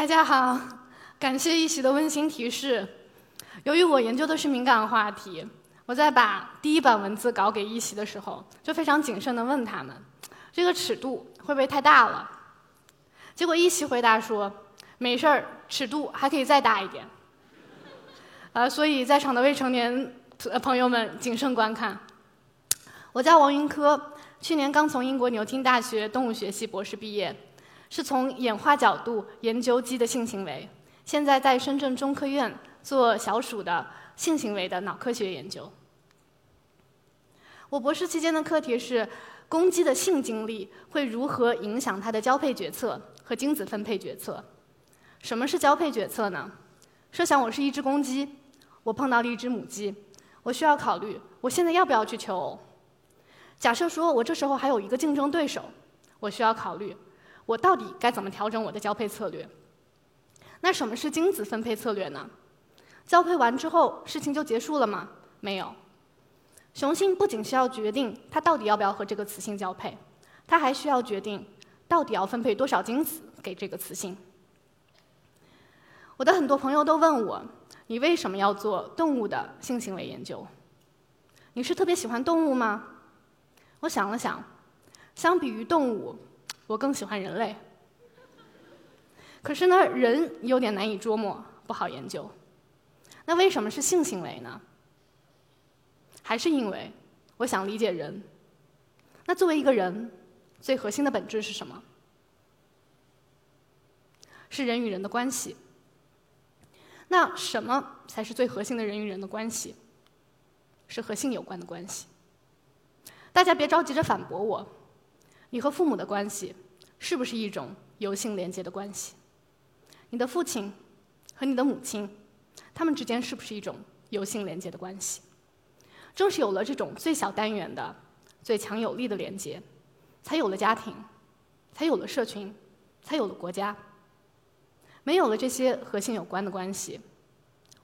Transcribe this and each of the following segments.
大家好，感谢一席的温馨提示。由于我研究的是敏感话题，我在把第一版文字稿给一席的时候，就非常谨慎地问他们：这个尺度会不会太大了？结果一席回答说：没事儿，尺度还可以再大一点。呃，所以在场的未成年朋友们谨慎观看。我叫王云科，去年刚从英国牛津大学动物学系博士毕业。是从演化角度研究鸡的性行为，现在在深圳中科院做小鼠的性行为的脑科学研究。我博士期间的课题是公鸡的性经历会如何影响它的交配决策和精子分配决策。什么是交配决策呢？设想我是一只公鸡，我碰到了一只母鸡，我需要考虑我现在要不要去求偶。假设说我这时候还有一个竞争对手，我需要考虑。我到底该怎么调整我的交配策略？那什么是精子分配策略呢？交配完之后，事情就结束了吗？没有。雄性不仅需要决定它到底要不要和这个雌性交配，它还需要决定到底要分配多少精子给这个雌性。我的很多朋友都问我：你为什么要做动物的性行为研究？你是特别喜欢动物吗？我想了想，相比于动物。我更喜欢人类，可是呢，人有点难以捉摸，不好研究。那为什么是性行为呢？还是因为我想理解人。那作为一个人，最核心的本质是什么？是人与人的关系。那什么才是最核心的人与人的关系？是和性有关的关系。大家别着急着反驳我。你和父母的关系是不是一种有性连接的关系？你的父亲和你的母亲，他们之间是不是一种有性连接的关系？正是有了这种最小单元的、最强有力的连接，才有了家庭，才有了社群，才有了国家。没有了这些和性有关的关系，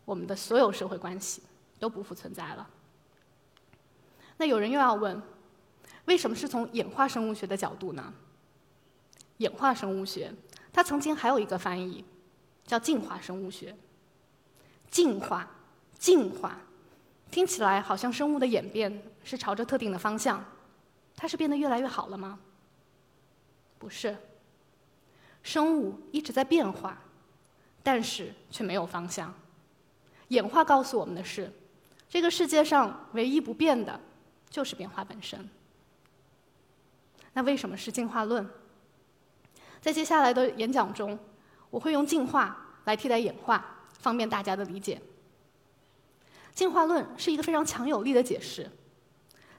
我们的所有社会关系都不复存在了。那有人又要问？为什么是从演化生物学的角度呢？演化生物学，它曾经还有一个翻译，叫进化生物学。进化，进化，听起来好像生物的演变是朝着特定的方向，它是变得越来越好了吗？不是，生物一直在变化，但是却没有方向。演化告诉我们的是，这个世界上唯一不变的，就是变化本身。那为什么是进化论？在接下来的演讲中，我会用进化来替代演化，方便大家的理解。进化论是一个非常强有力的解释。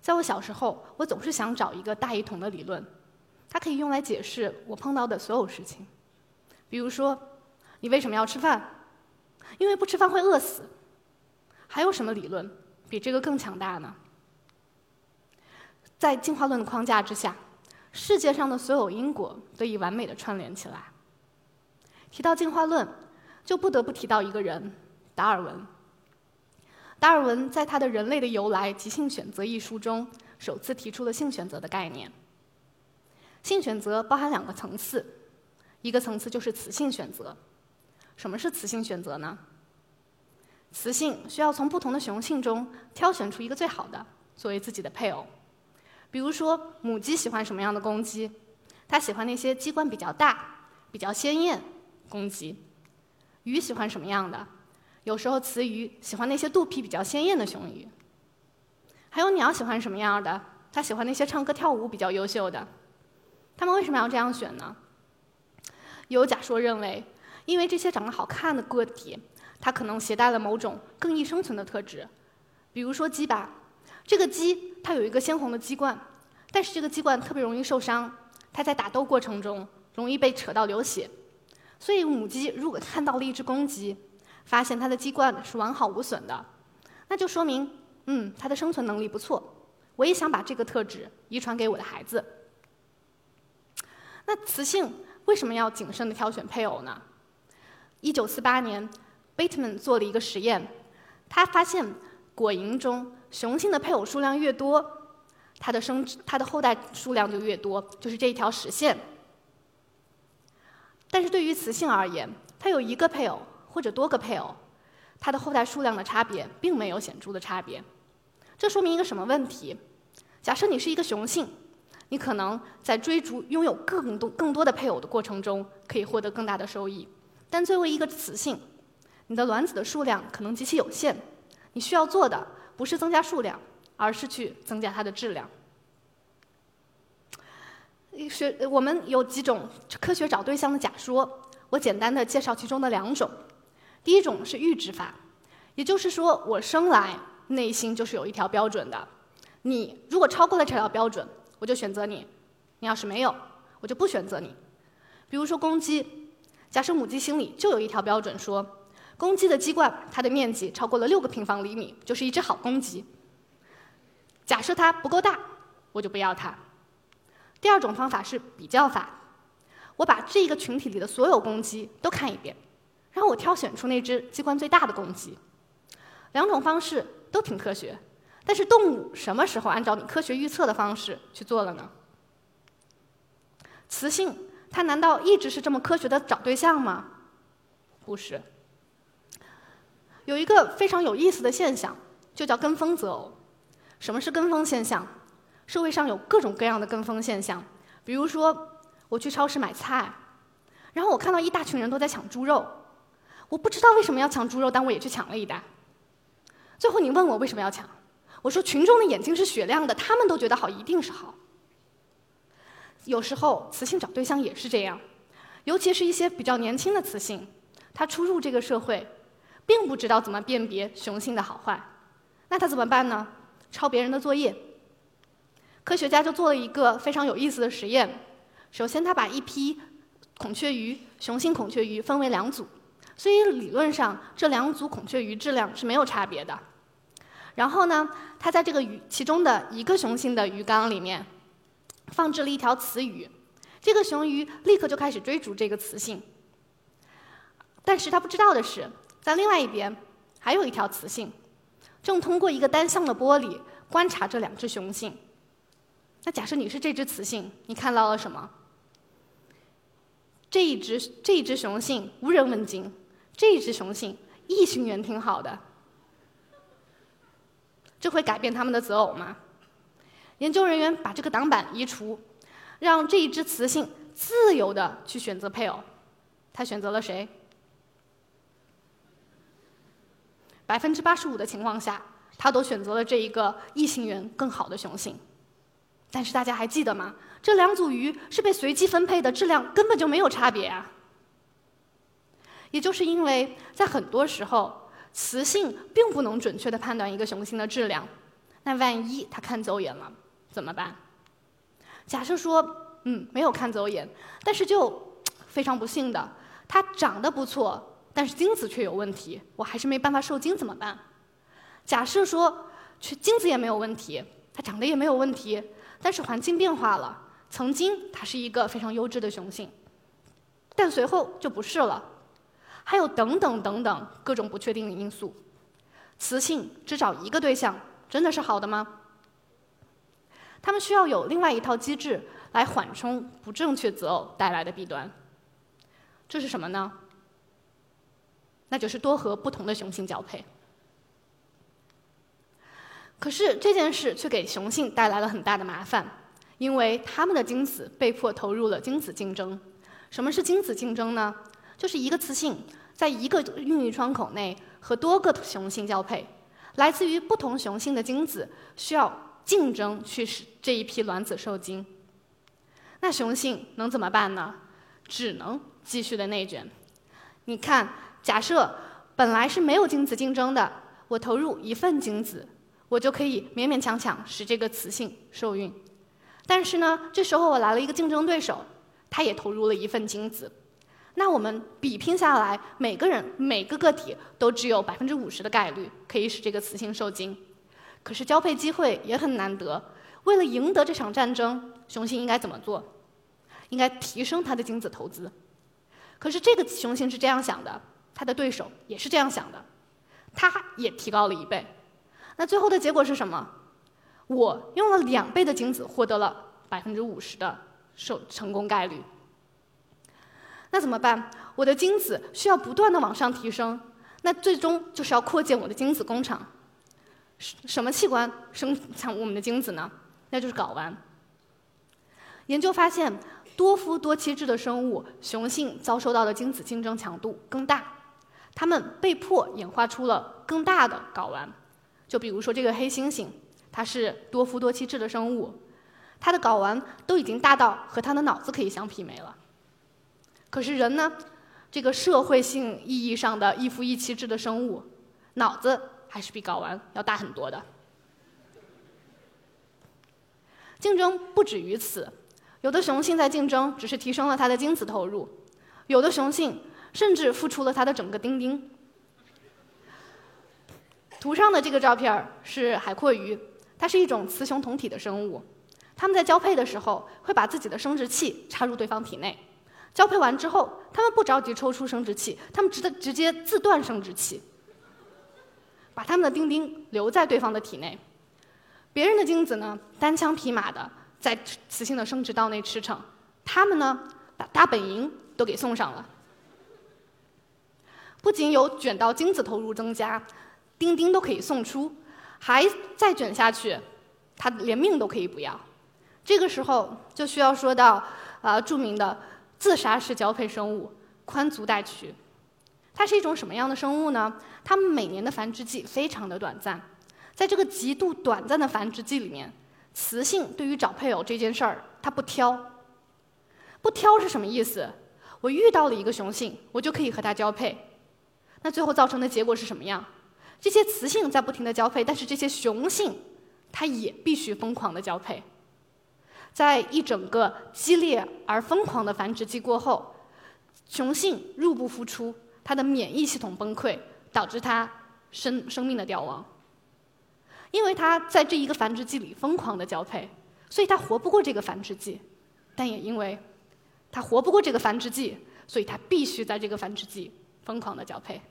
在我小时候，我总是想找一个大一统的理论，它可以用来解释我碰到的所有事情。比如说，你为什么要吃饭？因为不吃饭会饿死。还有什么理论比这个更强大呢？在进化论的框架之下。世界上的所有因果得以完美的串联起来。提到进化论，就不得不提到一个人——达尔文。达尔文在他的《人类的由来及性选择》一书中，首次提出了性选择的概念。性选择包含两个层次，一个层次就是雌性选择。什么是雌性选择呢？雌性需要从不同的雄性中挑选出一个最好的，作为自己的配偶。比如说，母鸡喜欢什么样的公鸡？它喜欢那些鸡冠比较大、比较鲜艳公鸡。鱼喜欢什么样的？有时候雌鱼喜欢那些肚皮比较鲜艳的雄鱼。还有鸟喜欢什么样的？它喜欢那些唱歌跳舞比较优秀的。它们为什么要这样选呢？有假说认为，因为这些长得好看的个体，它可能携带了某种更易生存的特质。比如说鸡吧。这个鸡它有一个鲜红的鸡冠，但是这个鸡冠特别容易受伤，它在打斗过程中容易被扯到流血，所以母鸡如果看到了一只公鸡，发现它的鸡冠是完好无损的，那就说明，嗯，它的生存能力不错。我也想把这个特质遗传给我的孩子。那雌性为什么要谨慎的挑选配偶呢？一九四八年，Bateman 做了一个实验，他发现果蝇中。雄性的配偶数量越多，它的生它的后代数量就越多，就是这一条实线。但是对于雌性而言，它有一个配偶或者多个配偶，它的后代数量的差别并没有显著的差别。这说明一个什么问题？假设你是一个雄性，你可能在追逐拥有更多更多的配偶的过程中，可以获得更大的收益。但作为一个雌性，你的卵子的数量可能极其有限，你需要做的不是增加数量，而是去增加它的质量。学我们有几种科学找对象的假说，我简单的介绍其中的两种。第一种是阈值法，也就是说我生来内心就是有一条标准的，你如果超过了这条标准，我就选择你；你要是没有，我就不选择你。比如说公鸡，假设母鸡心里就有一条标准，说公鸡的鸡冠它的面积超过了六个平方厘米，就是一只好公鸡。假设它不够大，我就不要它。第二种方法是比较法，我把这一个群体里的所有公鸡都看一遍，然后我挑选出那只鸡冠最大的公鸡。两种方式都挺科学，但是动物什么时候按照你科学预测的方式去做了呢？雌性它难道一直是这么科学的找对象吗？不是。有一个非常有意思的现象，就叫跟风择偶。什么是跟风现象？社会上有各种各样的跟风现象，比如说我去超市买菜，然后我看到一大群人都在抢猪肉，我不知道为什么要抢猪肉，但我也去抢了一袋。最后你问我为什么要抢，我说群众的眼睛是雪亮的，他们都觉得好，一定是好。有时候雌性找对象也是这样，尤其是一些比较年轻的雌性，她初入这个社会，并不知道怎么辨别雄性的好坏，那他怎么办呢？抄别人的作业。科学家就做了一个非常有意思的实验。首先，他把一批孔雀鱼，雄性孔雀鱼分为两组，所以理论上这两组孔雀鱼质量是没有差别的。然后呢，他在这个鱼其中的一个雄性的鱼缸里面放置了一条雌鱼，这个雄鱼立刻就开始追逐这个雌性。但是他不知道的是，在另外一边还有一条雌性，正通过一个单向的玻璃观察这两只雄性。那假设你是这只雌性，你看到了什么？这一只这一只雄性无人问津，这一只雄性异性缘挺好的，这会改变他们的择偶吗？研究人员把这个挡板移除，让这一只雌性自由的去选择配偶，他选择了谁？百分之八十五的情况下，他都选择了这一个异性缘更好的雄性。但是大家还记得吗？这两组鱼是被随机分配的，质量根本就没有差别啊。也就是因为在很多时候，雌性并不能准确的判断一个雄性的质量，那万一他看走眼了怎么办？假设说，嗯，没有看走眼，但是就非常不幸的，他长得不错，但是精子却有问题，我还是没办法受精怎么办？假设说，却精子也没有问题，它长得也没有问题。但是环境变化了，曾经它是一个非常优质的雄性，但随后就不是了，还有等等等等各种不确定的因素。雌性只找一个对象，真的是好的吗？他们需要有另外一套机制来缓冲不正确择偶带来的弊端。这是什么呢？那就是多和不同的雄性交配。可是这件事却给雄性带来了很大的麻烦，因为他们的精子被迫投入了精子竞争。什么是精子竞争呢？就是一个雌性在一个孕育窗口内和多个雄性交配，来自于不同雄性的精子需要竞争去使这一批卵子受精。那雄性能怎么办呢？只能继续的内卷。你看，假设本来是没有精子竞争的，我投入一份精子。我就可以勉勉强强使这个雌性受孕，但是呢，这时候我来了一个竞争对手，他也投入了一份精子，那我们比拼下来，每个人每个个体都只有百分之五十的概率可以使这个雌性受精，可是交配机会也很难得。为了赢得这场战争，雄性应该怎么做？应该提升他的精子投资。可是这个雄性是这样想的，他的对手也是这样想的，他也提高了一倍。那最后的结果是什么？我用了两倍的精子，获得了百分之五十的受成功概率。那怎么办？我的精子需要不断的往上提升，那最终就是要扩建我的精子工厂。什什么器官生产我们的精子呢？那就是睾丸。研究发现，多夫多妻制的生物雄性遭受到的精子竞争强度更大，它们被迫演化出了更大的睾丸。就比如说这个黑猩猩，它是多夫多妻制的生物，它的睾丸都已经大到和它的脑子可以相媲美了。可是人呢，这个社会性意义上的一夫一妻制的生物，脑子还是比睾丸要大很多的。竞争不止于此，有的雄性在竞争只是提升了它的精子投入，有的雄性甚至付出了他的整个丁丁。图上的这个照片是海蛞蝓，它是一种雌雄同体的生物，它们在交配的时候会把自己的生殖器插入对方体内。交配完之后，它们不着急抽出生殖器，它们直的直接自断生殖器，把他们的丁丁留在对方的体内。别人的精子呢，单枪匹马的在雌性的生殖道内驰骋，他们呢，把大本营都给送上了。不仅有卷到精子投入增加，丁丁都可以送出，还再卷下去，他连命都可以不要。这个时候就需要说到啊，著名的。自杀式交配生物宽足带蛆，它是一种什么样的生物呢？它们每年的繁殖季非常的短暂，在这个极度短暂的繁殖季里面，雌性对于找配偶这件事儿，它不挑。不挑是什么意思？我遇到了一个雄性，我就可以和它交配。那最后造成的结果是什么样？这些雌性在不停的交配，但是这些雄性，它也必须疯狂的交配。在一整个激烈而疯狂的繁殖季过后，雄性入不敷出，它的免疫系统崩溃，导致它生生命的凋亡。因为它在这一个繁殖季里疯狂的交配，所以它活不过这个繁殖季。但也因为它活不过这个繁殖季，所以它必须在这个繁殖季疯狂的交配。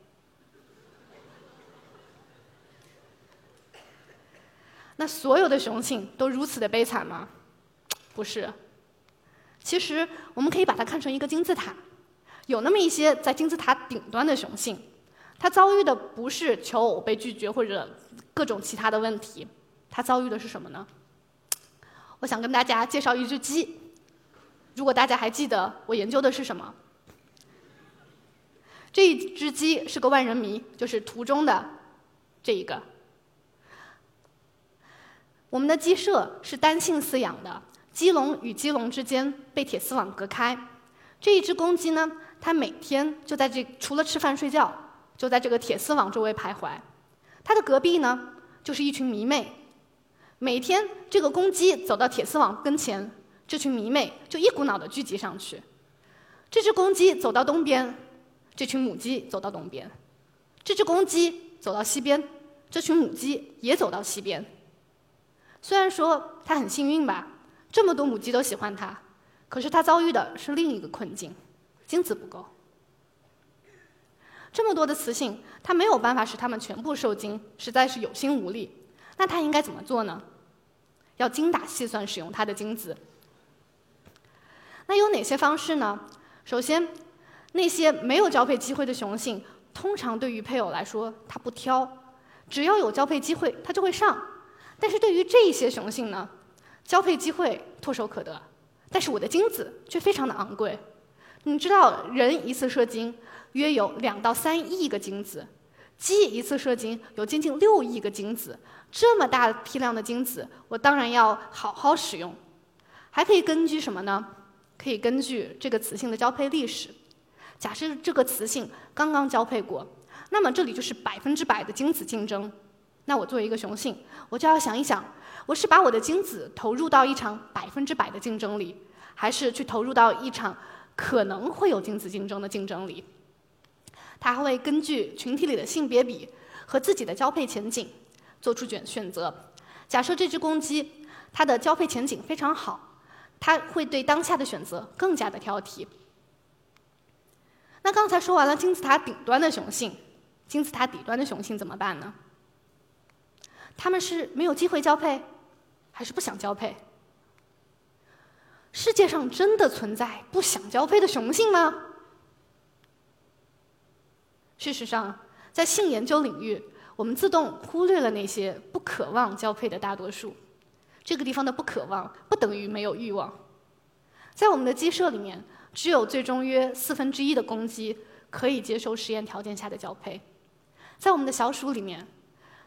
那所有的雄性都如此的悲惨吗？不是，其实我们可以把它看成一个金字塔，有那么一些在金字塔顶端的雄性，它遭遇的不是求偶被拒绝或者各种其他的问题，它遭遇的是什么呢？我想跟大家介绍一只鸡，如果大家还记得我研究的是什么，这一只鸡是个万人迷，就是图中的这一个。我们的鸡舍是单性饲养的。鸡笼与鸡笼之间被铁丝网隔开，这一只公鸡呢，它每天就在这除了吃饭睡觉，就在这个铁丝网周围徘徊。它的隔壁呢，就是一群迷妹。每天这个公鸡走到铁丝网跟前，这群迷妹就一股脑的聚集上去。这只公鸡走到东边，这群母鸡走到东边；这只公鸡走到西边，这群母鸡也走到西边。虽然说它很幸运吧。这么多母鸡都喜欢它，可是它遭遇的是另一个困境：精子不够。这么多的雌性，它没有办法使它们全部受精，实在是有心无力。那它应该怎么做呢？要精打细算使用它的精子。那有哪些方式呢？首先，那些没有交配机会的雄性，通常对于配偶来说，它不挑，只要有交配机会，它就会上。但是对于这些雄性呢？交配机会唾手可得，但是我的精子却非常的昂贵。你知道，人一次射精约有两到三亿个精子，鸡一次射精有接近六亿个精子。这么大批量的精子，我当然要好好使用。还可以根据什么呢？可以根据这个雌性的交配历史。假设这个雌性刚刚交配过，那么这里就是百分之百的精子竞争。那我作为一个雄性，我就要想一想。我是把我的精子投入到一场百分之百的竞争里，还是去投入到一场可能会有精子竞争的竞争里？他还会根据群体里的性别比和自己的交配前景做出选选择。假设这只公鸡它的交配前景非常好，它会对当下的选择更加的挑剔。那刚才说完了金字塔顶端的雄性，金字塔底端的雄性怎么办呢？他们是没有机会交配？还是不想交配？世界上真的存在不想交配的雄性吗？事实上，在性研究领域，我们自动忽略了那些不渴望交配的大多数。这个地方的不渴望，不等于没有欲望。在我们的鸡舍里面，只有最终约四分之一的公鸡可以接受实验条件下的交配。在我们的小鼠里面，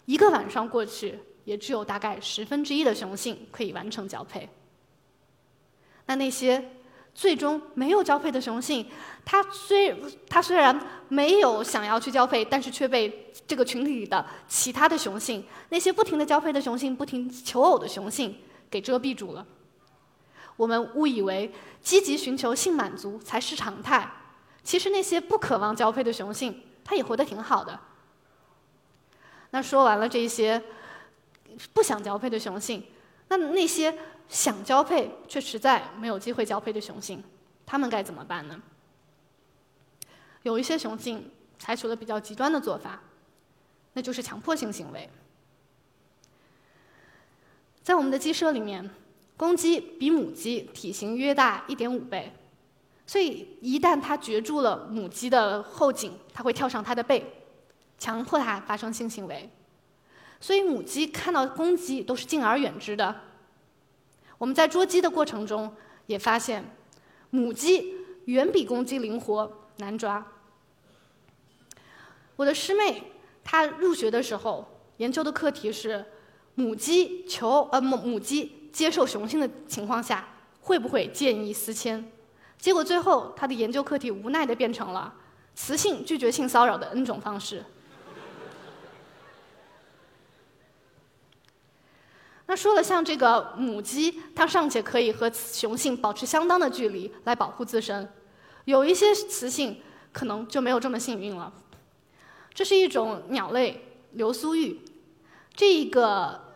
一个晚上过去，也只有大概十分之一的雄性可以完成交配。那那些最终没有交配的雄性，它虽它虽然没有想要去交配，但是却被这个群体里的其他的雄性，那些不停的交配的雄性、不停求偶的雄性给遮蔽住了。我们误以为积极寻求性满足才是常态，其实那些不渴望交配的雄性，它也活得挺好的。那说完了这些不想交配的雄性，那那些想交配却实在没有机会交配的雄性，他们该怎么办呢？有一些雄性采取了比较极端的做法，那就是强迫性行为。在我们的鸡舍里面，公鸡比母鸡体型约大一点五倍，所以一旦它攫住了母鸡的后颈，它会跳上它的背。强迫它发生性行为，所以母鸡看到公鸡都是敬而远之的。我们在捉鸡的过程中也发现，母鸡远比公鸡灵活难抓。我的师妹她入学的时候研究的课题是母鸡求呃母母鸡接受雄性的情况下会不会见异思迁，结果最后他的研究课题无奈的变成了雌性拒绝性骚扰的 N 种方式。那说了，像这个母鸡，它尚且可以和雄性保持相当的距离来保护自身，有一些雌性可能就没有这么幸运了。这是一种鸟类流苏玉，这一个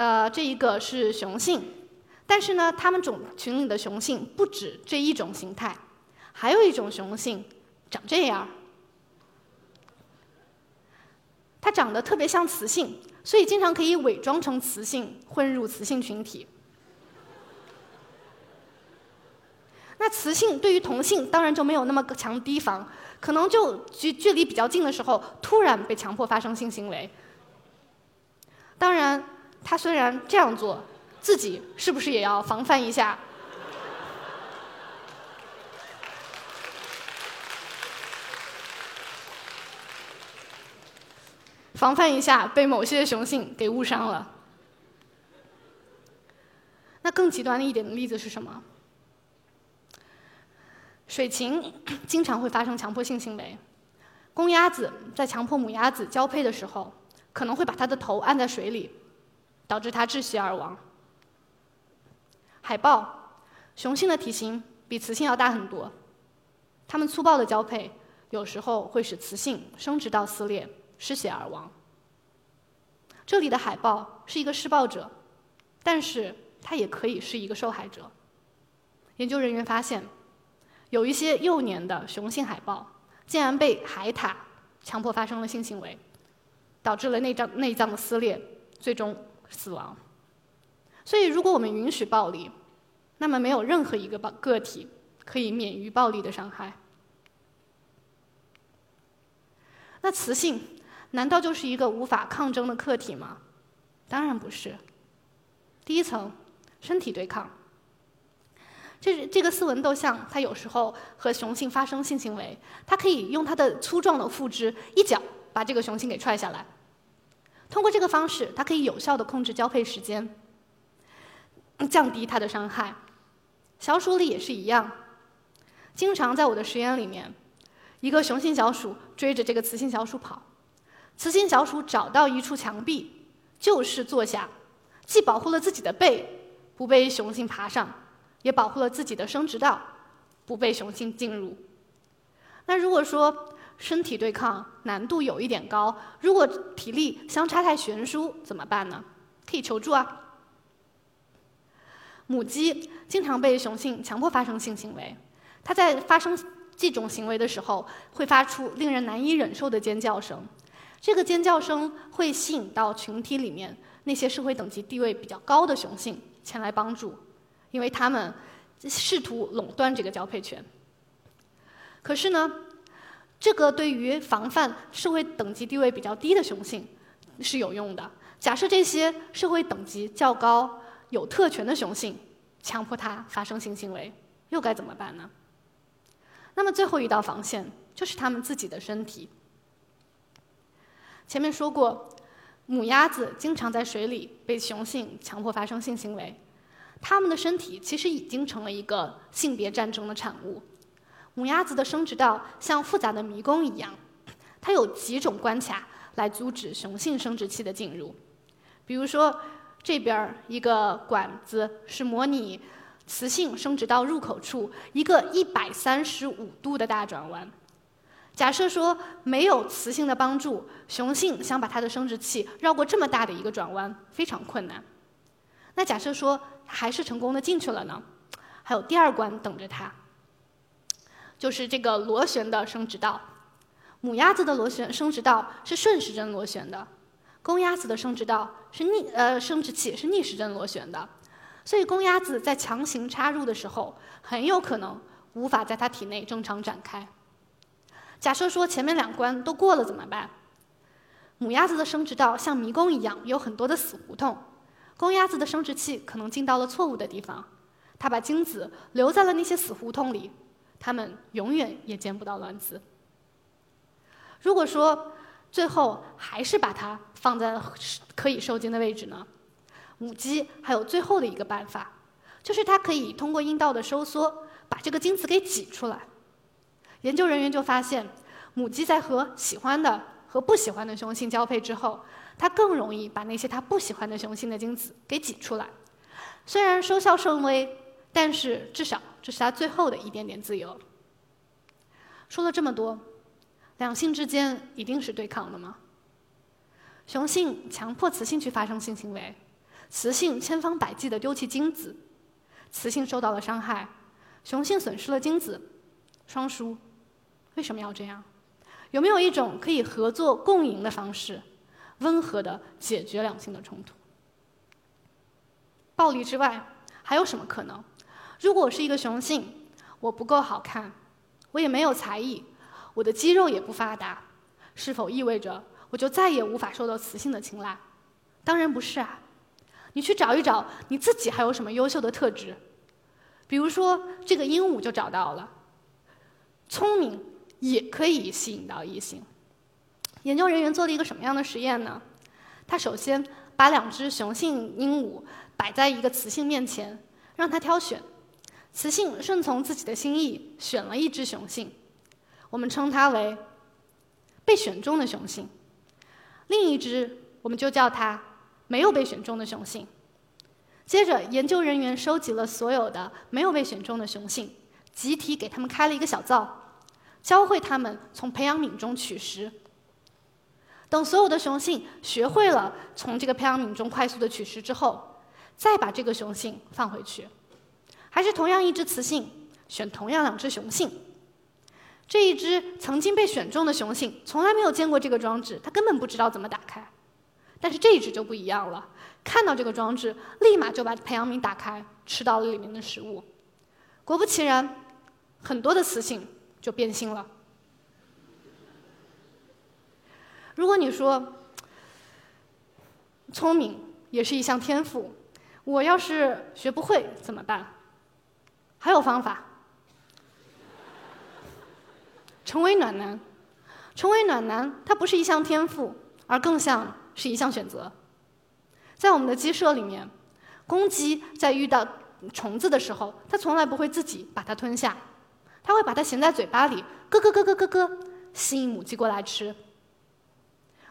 呃这一个是雄性，但是呢，它们种群里的雄性不止这一种形态，还有一种雄性长这样，它长得特别像雌性。所以，经常可以伪装成雌性，混入雌性群体。那雌性对于同性当然就没有那么强提防，可能就距距离比较近的时候，突然被强迫发生性行为。当然，他虽然这样做，自己是不是也要防范一下？防范一下被某些雄性给误伤了。那更极端的一点的例子是什么？水禽经常会发生强迫性行为。公鸭子在强迫母鸭子交配的时候，可能会把它的头按在水里，导致它窒息而亡。海豹，雄性的体型比雌性要大很多，它们粗暴的交配，有时候会使雌性生殖道撕裂。失血而亡。这里的海豹是一个施暴者，但是它也可以是一个受害者。研究人员发现，有一些幼年的雄性海豹竟然被海獭强迫发生了性行为，导致了内脏内脏的撕裂，最终死亡。所以，如果我们允许暴力，那么没有任何一个个个体可以免于暴力的伤害。那雌性。难道就是一个无法抗争的客体吗？当然不是。第一层，身体对抗。这这个斯文斗象，它有时候和雄性发生性行为，它可以用它的粗壮的腹肢一脚把这个雄性给踹下来。通过这个方式，它可以有效的控制交配时间，降低它的伤害。小鼠里也是一样。经常在我的实验里面，一个雄性小鼠追着这个雌性小鼠跑。雌性小鼠找到一处墙壁，就是坐下，既保护了自己的背，不被雄性爬上，也保护了自己的生殖道，不被雄性进入。那如果说身体对抗难度有一点高，如果体力相差太悬殊，怎么办呢？可以求助啊。母鸡经常被雄性强迫发生性行为，它在发生这种行为的时候，会发出令人难以忍受的尖叫声。这个尖叫声会吸引到群体里面那些社会等级地位比较高的雄性前来帮助，因为他们试图垄断这个交配权。可是呢，这个对于防范社会等级地位比较低的雄性是有用的。假设这些社会等级较高、有特权的雄性强迫它发生性行为，又该怎么办呢？那么最后一道防线就是它们自己的身体。前面说过，母鸭子经常在水里被雄性强迫发生性行为，它们的身体其实已经成了一个性别战争的产物。母鸭子的生殖道像复杂的迷宫一样，它有几种关卡来阻止雄性生殖器的进入。比如说，这边儿一个管子是模拟雌性生殖道入口处一个一百三十五度的大转弯。假设说没有雌性的帮助，雄性想把它的生殖器绕过这么大的一个转弯非常困难。那假设说还是成功的进去了呢？还有第二关等着它。就是这个螺旋的生殖道，母鸭子的螺旋生殖道是顺时针螺旋的，公鸭子的生殖道是逆呃生殖器是逆时针螺旋的，所以公鸭子在强行插入的时候，很有可能无法在它体内正常展开。假设说前面两关都过了怎么办？母鸭子的生殖道像迷宫一样，有很多的死胡同，公鸭子的生殖器可能进到了错误的地方，它把精子留在了那些死胡同里。它们永远也见不到卵子。如果说最后还是把它放在可以受精的位置呢？母鸡还有最后的一个办法，就是它可以通过阴道的收缩把这个精子给挤出来。研究人员就发现，母鸡在和喜欢的和不喜欢的雄性交配之后，它更容易把那些它不喜欢的雄性的精子给挤出来。虽然收效甚微。但是，至少这是他最后的一点点自由。说了这么多，两性之间一定是对抗的吗？雄性强迫雌性去发生性行为，雌性千方百计的丢弃精子，雌性受到了伤害，雄性损失了精子，双输。为什么要这样？有没有一种可以合作共赢的方式，温和的解决两性的冲突？暴力之外，还有什么可能？如果我是一个雄性，我不够好看，我也没有才艺，我的肌肉也不发达，是否意味着我就再也无法受到雌性的青睐？当然不是啊！你去找一找你自己还有什么优秀的特质，比如说这个鹦鹉就找到了，聪明也可以吸引到异性。研究人员做了一个什么样的实验呢？他首先把两只雄性鹦鹉摆在一个雌性面前，让它挑选。雌性顺从自己的心意，选了一只雄性，我们称它为被选中的雄性；另一只，我们就叫它没有被选中的雄性。接着，研究人员收集了所有的没有被选中的雄性，集体给他们开了一个小灶，教会他们从培养皿中取食。等所有的雄性学会了从这个培养皿中快速的取食之后，再把这个雄性放回去。还是同样一只雌性，选同样两只雄性。这一只曾经被选中的雄性从来没有见过这个装置，它根本不知道怎么打开。但是这一只就不一样了，看到这个装置，立马就把培养皿打开，吃到了里面的食物。果不其然，很多的雌性就变性了。如果你说聪明也是一项天赋，我要是学不会怎么办？还有方法，成为暖男。成为暖男，它不是一项天赋，而更像是一项选择。在我们的鸡舍里面，公鸡在遇到虫子的时候，它从来不会自己把它吞下，它会把它衔在嘴巴里，咯咯咯咯咯咯，吸引母鸡过来吃。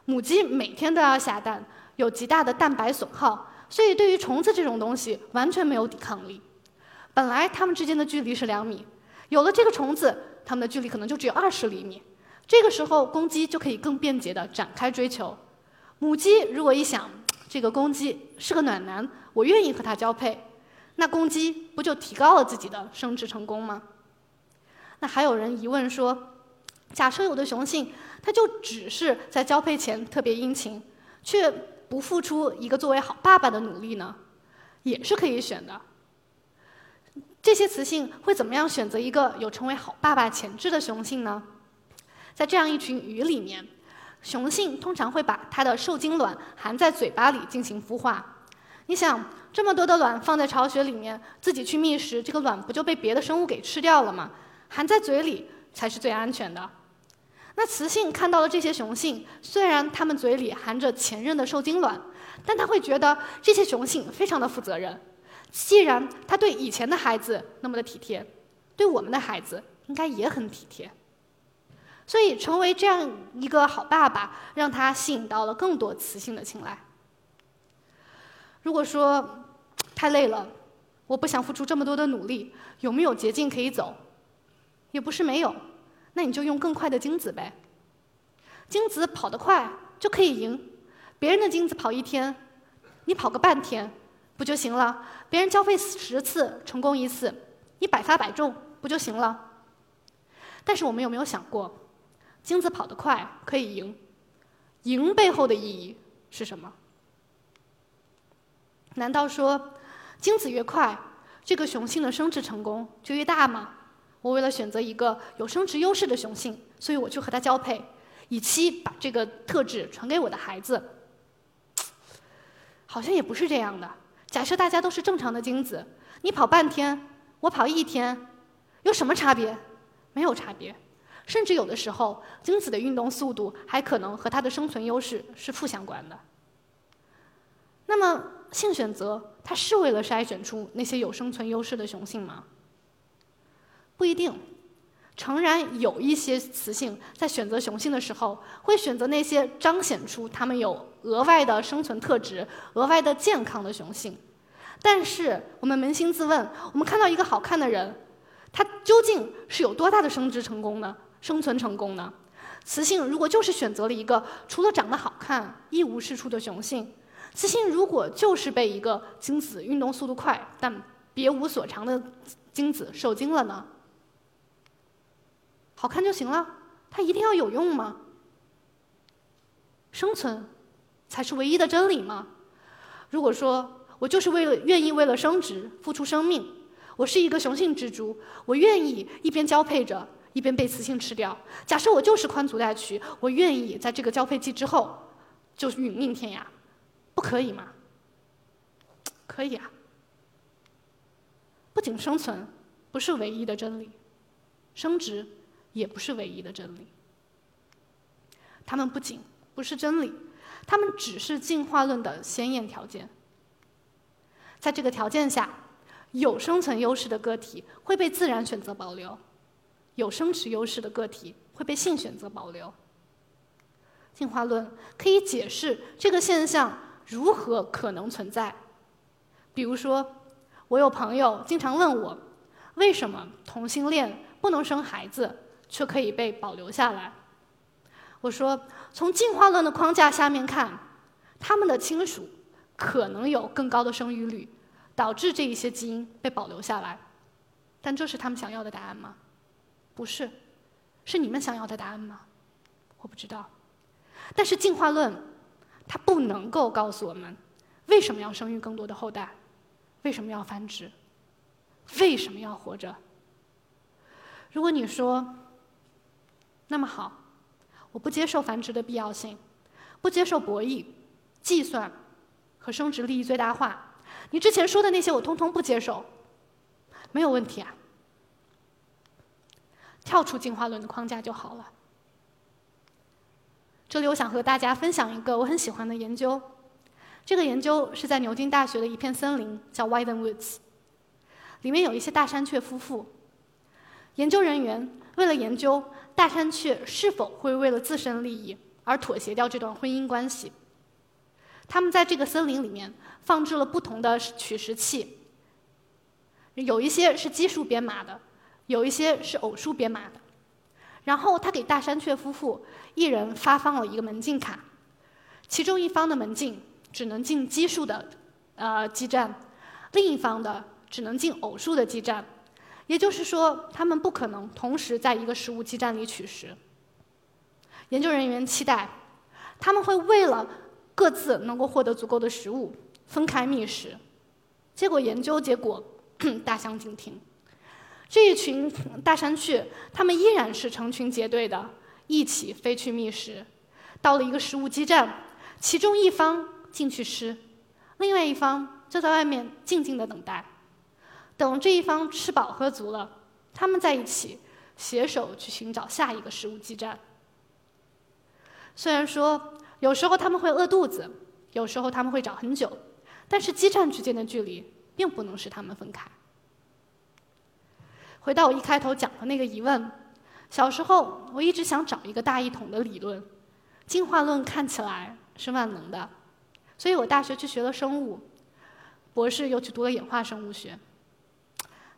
母鸡每天都要下蛋，有极大的蛋白损耗，所以对于虫子这种东西完全没有抵抗力。本来它们之间的距离是两米，有了这个虫子，它们的距离可能就只有二十厘米。这个时候，公鸡就可以更便捷地展开追求。母鸡如果一想，这个公鸡是个暖男，我愿意和它交配，那公鸡不就提高了自己的生殖成功吗？那还有人疑问说，假设有的雄性，它就只是在交配前特别殷勤，却不付出一个作为好爸爸的努力呢？也是可以选的。这些雌性会怎么样选择一个有成为好爸爸潜质的雄性呢？在这样一群鱼里面，雄性通常会把它的受精卵含在嘴巴里进行孵化。你想，这么多的卵放在巢穴里面，自己去觅食，这个卵不就被别的生物给吃掉了吗？含在嘴里才是最安全的。那雌性看到了这些雄性，虽然它们嘴里含着前任的受精卵，但它会觉得这些雄性非常的负责任。既然他对以前的孩子那么的体贴，对我们的孩子应该也很体贴。所以，成为这样一个好爸爸，让他吸引到了更多雌性的青睐。如果说太累了，我不想付出这么多的努力，有没有捷径可以走？也不是没有。那你就用更快的精子呗，精子跑得快就可以赢，别人的精子跑一天，你跑个半天不就行了？别人交配十次成功一次，你百发百中不就行了？但是我们有没有想过，精子跑得快可以赢，赢背后的意义是什么？难道说精子越快，这个雄性的生殖成功就越大吗？我为了选择一个有生殖优势的雄性，所以我去和它交配，以期把这个特质传给我的孩子。好像也不是这样的。假设大家都是正常的精子，你跑半天，我跑一天，有什么差别？没有差别。甚至有的时候，精子的运动速度还可能和它的生存优势是负相关的。那么，性选择它是为了筛选出那些有生存优势的雄性吗？不一定，诚然有一些雌性在选择雄性的时候，会选择那些彰显出它们有额外的生存特质、额外的健康的雄性。但是我们扪心自问，我们看到一个好看的人，他究竟是有多大的生殖成功呢？生存成功呢？雌性如果就是选择了一个除了长得好看一无是处的雄性，雌性如果就是被一个精子运动速度快但别无所长的精子受精了呢？好看就行了，它一定要有用吗？生存才是唯一的真理吗？如果说我就是为了愿意为了生殖付出生命，我是一个雄性蜘蛛，我愿意一边交配着一边被雌性吃掉。假设我就是宽足带渠，我愿意在这个交配季之后就殒命天涯，不可以吗？可以啊。不仅生存不是唯一的真理，生殖。也不是唯一的真理。它们不仅不是真理，它们只是进化论的先验条件。在这个条件下，有生存优势的个体会被自然选择保留，有生殖优势的个体会被性选择保留。进化论可以解释这个现象如何可能存在。比如说，我有朋友经常问我，为什么同性恋不能生孩子？却可以被保留下来。我说，从进化论的框架下面看，他们的亲属可能有更高的生育率，导致这一些基因被保留下来。但这是他们想要的答案吗？不是，是你们想要的答案吗？我不知道。但是进化论，它不能够告诉我们为什么要生育更多的后代，为什么要繁殖，为什么要活着。如果你说，那么好，我不接受繁殖的必要性，不接受博弈、计算和生殖利益最大化。你之前说的那些，我通通不接受，没有问题啊。跳出进化论的框架就好了。这里我想和大家分享一个我很喜欢的研究，这个研究是在牛津大学的一片森林，叫 Wyden Woods，里面有一些大山雀夫妇，研究人员为了研究。大山雀是否会为了自身利益而妥协掉这段婚姻关系？他们在这个森林里面放置了不同的取食器，有一些是奇数编码的，有一些是偶数编码的。然后他给大山雀夫妇一人发放了一个门禁卡，其中一方的门禁只能进奇数的呃基站，另一方的只能进偶数的基站。也就是说，他们不可能同时在一个食物基站里取食。研究人员期待，他们会为了各自能够获得足够的食物，分开觅食。结果研究结果 大相径庭，这一群大山雀，它们依然是成群结队的，一起飞去觅食，到了一个食物基站，其中一方进去吃，另外一方就在外面静静的等待，等这一方吃饱喝足了，他们在一起携手去寻找下一个食物基站。虽然说有时候他们会饿肚子，有时候他们会找很久，但是基站之间的距离并不能使他们分开。回到我一开头讲的那个疑问，小时候我一直想找一个大一统的理论，进化论看起来是万能的，所以我大学去学了生物，博士又去读了演化生物学。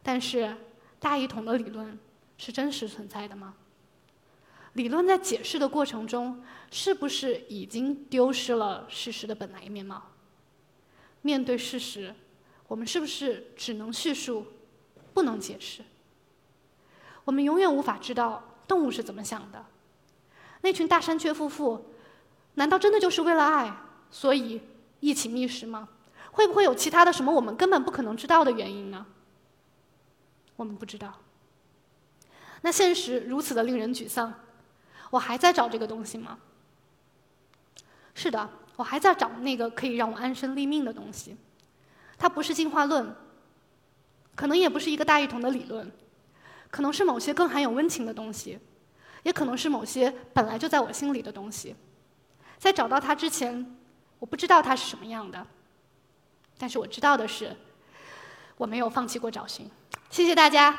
但是大一统的理论是真实存在的吗？理论在解释的过程中，是不是已经丢失了事实的本来面貌？面对事实，我们是不是只能叙述，不能解释？我们永远无法知道动物是怎么想的。那群大山雀夫妇，难道真的就是为了爱，所以一起觅食吗？会不会有其他的什么我们根本不可能知道的原因呢？我们不知道。那现实如此的令人沮丧，我还在找这个东西吗？是的，我还在找那个可以让我安身立命的东西。它不是进化论，可能也不是一个大一统的理论。可能是某些更含有温情的东西，也可能是某些本来就在我心里的东西。在找到它之前，我不知道它是什么样的。但是我知道的是，我没有放弃过找寻。谢谢大家。